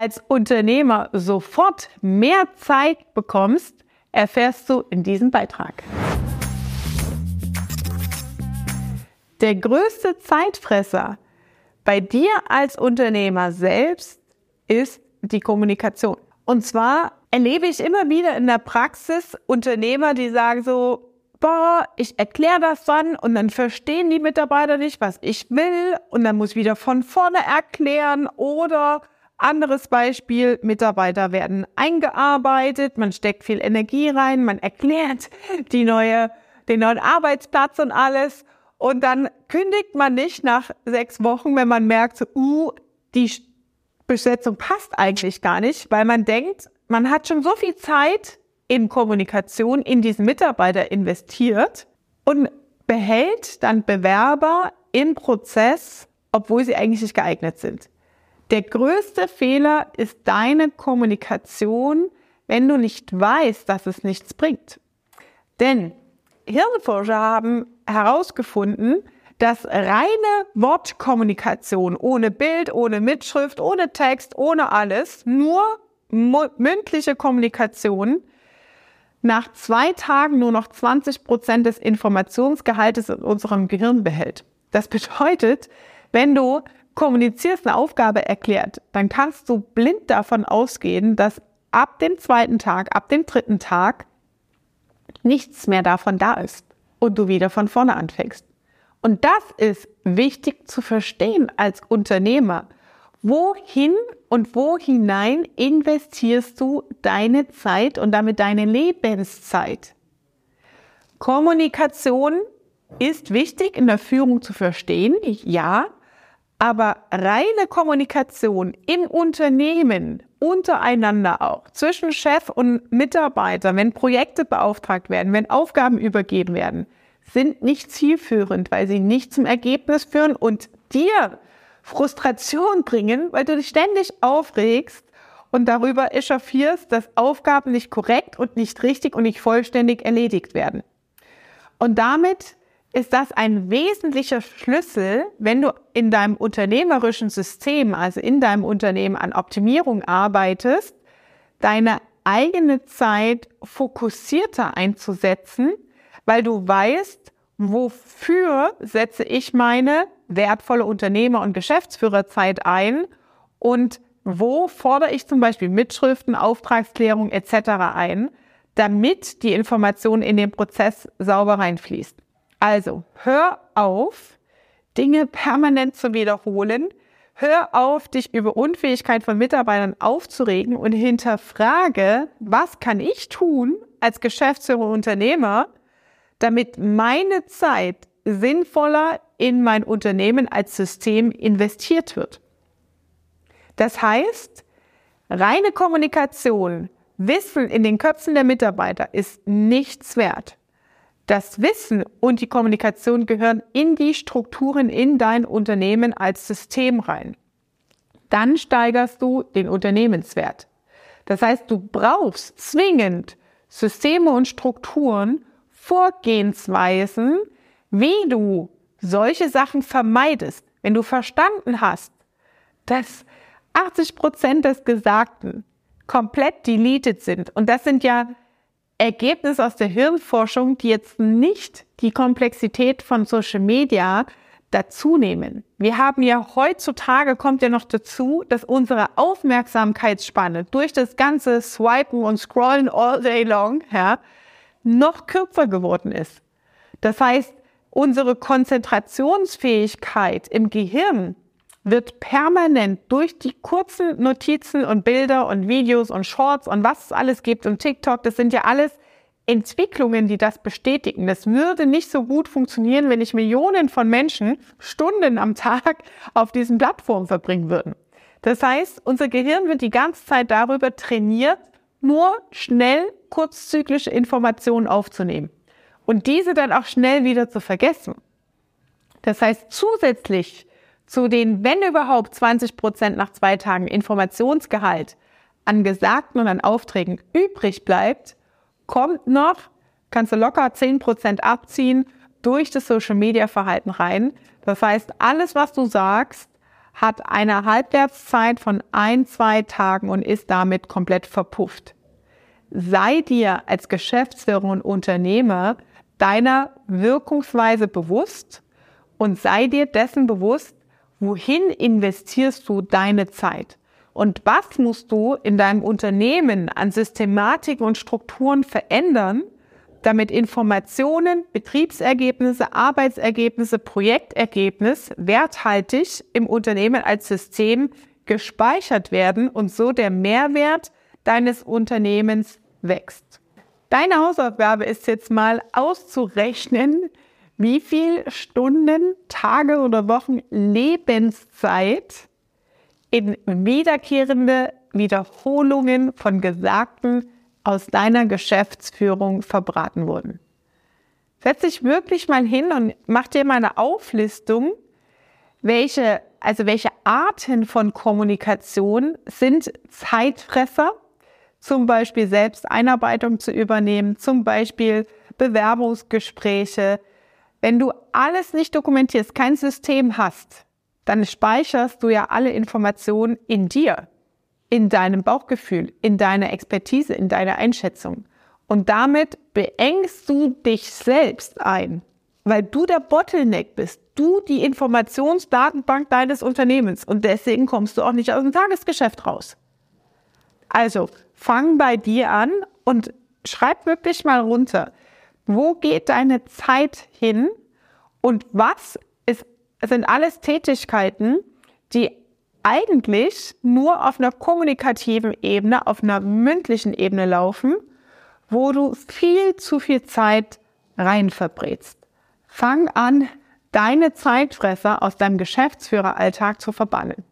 als Unternehmer sofort mehr Zeit bekommst, erfährst du in diesem Beitrag. Der größte Zeitfresser bei dir als Unternehmer selbst ist die Kommunikation. Und zwar erlebe ich immer wieder in der Praxis Unternehmer, die sagen so, boah, ich erkläre das dann und dann verstehen die Mitarbeiter nicht, was ich will und dann muss ich wieder von vorne erklären oder anderes Beispiel, Mitarbeiter werden eingearbeitet, man steckt viel Energie rein, man erklärt die neue, den neuen Arbeitsplatz und alles. Und dann kündigt man nicht nach sechs Wochen, wenn man merkt, so, uh, die Besetzung passt eigentlich gar nicht, weil man denkt, man hat schon so viel Zeit in Kommunikation in diesen Mitarbeiter investiert und behält dann Bewerber im Prozess, obwohl sie eigentlich nicht geeignet sind. Der größte Fehler ist deine Kommunikation, wenn du nicht weißt, dass es nichts bringt. Denn Hirnforscher haben herausgefunden, dass reine Wortkommunikation ohne Bild, ohne Mitschrift, ohne Text, ohne alles, nur mündliche Kommunikation nach zwei Tagen nur noch 20 Prozent des Informationsgehaltes in unserem Gehirn behält. Das bedeutet, wenn du kommunizierst, eine Aufgabe erklärt, dann kannst du blind davon ausgehen, dass ab dem zweiten Tag, ab dem dritten Tag nichts mehr davon da ist und du wieder von vorne anfängst. Und das ist wichtig zu verstehen als Unternehmer. Wohin und wo hinein investierst du deine Zeit und damit deine Lebenszeit? Kommunikation ist wichtig in der Führung zu verstehen, ja, aber reine Kommunikation im Unternehmen, untereinander auch, zwischen Chef und Mitarbeiter, wenn Projekte beauftragt werden, wenn Aufgaben übergeben werden, sind nicht zielführend, weil sie nicht zum Ergebnis führen und dir Frustration bringen, weil du dich ständig aufregst und darüber echauffierst, dass Aufgaben nicht korrekt und nicht richtig und nicht vollständig erledigt werden. Und damit ist das ein wesentlicher Schlüssel, wenn du in deinem unternehmerischen System, also in deinem Unternehmen an Optimierung arbeitest, deine eigene Zeit fokussierter einzusetzen, weil du weißt, wofür setze ich meine wertvolle Unternehmer- und Geschäftsführerzeit ein und wo fordere ich zum Beispiel Mitschriften, Auftragsklärung etc. ein, damit die Information in den Prozess sauber reinfließt. Also, hör auf, Dinge permanent zu wiederholen. Hör auf, dich über Unfähigkeit von Mitarbeitern aufzuregen und hinterfrage, was kann ich tun als Geschäftsführer und Unternehmer, damit meine Zeit sinnvoller in mein Unternehmen als System investiert wird. Das heißt, reine Kommunikation, Wissen in den Köpfen der Mitarbeiter ist nichts wert. Das Wissen und die Kommunikation gehören in die Strukturen in dein Unternehmen als System rein. Dann steigerst du den Unternehmenswert. Das heißt, du brauchst zwingend Systeme und Strukturen, Vorgehensweisen, wie du solche Sachen vermeidest. Wenn du verstanden hast, dass 80 Prozent des Gesagten komplett deleted sind, und das sind ja Ergebnis aus der Hirnforschung, die jetzt nicht die Komplexität von Social Media dazu nehmen. Wir haben ja heutzutage kommt ja noch dazu, dass unsere Aufmerksamkeitsspanne durch das ganze Swipen und Scrollen all day long, ja, noch kürzer geworden ist. Das heißt, unsere Konzentrationsfähigkeit im Gehirn wird permanent durch die kurzen Notizen und Bilder und Videos und Shorts und was es alles gibt und TikTok, das sind ja alles Entwicklungen, die das bestätigen. Das würde nicht so gut funktionieren, wenn ich Millionen von Menschen Stunden am Tag auf diesen Plattformen verbringen würden. Das heißt, unser Gehirn wird die ganze Zeit darüber trainiert, nur schnell kurzzyklische Informationen aufzunehmen und diese dann auch schnell wieder zu vergessen. Das heißt, zusätzlich zu den, wenn überhaupt, 20 Prozent nach zwei Tagen Informationsgehalt an Gesagten und an Aufträgen übrig bleibt, kommt noch, kannst du locker 10 Prozent abziehen durch das Social Media Verhalten rein. Das heißt, alles, was du sagst, hat eine Halbwertszeit von ein, zwei Tagen und ist damit komplett verpufft. Sei dir als Geschäftsführer und Unternehmer deiner Wirkungsweise bewusst und sei dir dessen bewusst, wohin investierst du deine Zeit und was musst du in deinem Unternehmen an Systematiken und Strukturen verändern, damit Informationen, Betriebsergebnisse, Arbeitsergebnisse, Projektergebnis werthaltig im Unternehmen als System gespeichert werden und so der Mehrwert deines Unternehmens wächst. Deine Hausaufgabe ist jetzt mal auszurechnen, wie viel Stunden, Tage oder Wochen Lebenszeit in wiederkehrende Wiederholungen von Gesagten aus deiner Geschäftsführung verbraten wurden. Setz dich wirklich mal hin und mach dir mal eine Auflistung, welche, also welche Arten von Kommunikation sind Zeitfresser, zum Beispiel Selbsteinarbeitung zu übernehmen, zum Beispiel Bewerbungsgespräche. Wenn du alles nicht dokumentierst, kein System hast, dann speicherst du ja alle Informationen in dir in deinem Bauchgefühl, in deiner Expertise, in deiner Einschätzung. Und damit beengst du dich selbst ein, weil du der Bottleneck bist, du die Informationsdatenbank deines Unternehmens und deswegen kommst du auch nicht aus dem Tagesgeschäft raus. Also fang bei dir an und schreib wirklich mal runter, wo geht deine Zeit hin und was ist, sind alles Tätigkeiten, die eigentlich nur auf einer kommunikativen Ebene, auf einer mündlichen Ebene laufen, wo du viel zu viel Zeit rein verbrätst. Fang an, deine Zeitfresser aus deinem Geschäftsführeralltag zu verbannen.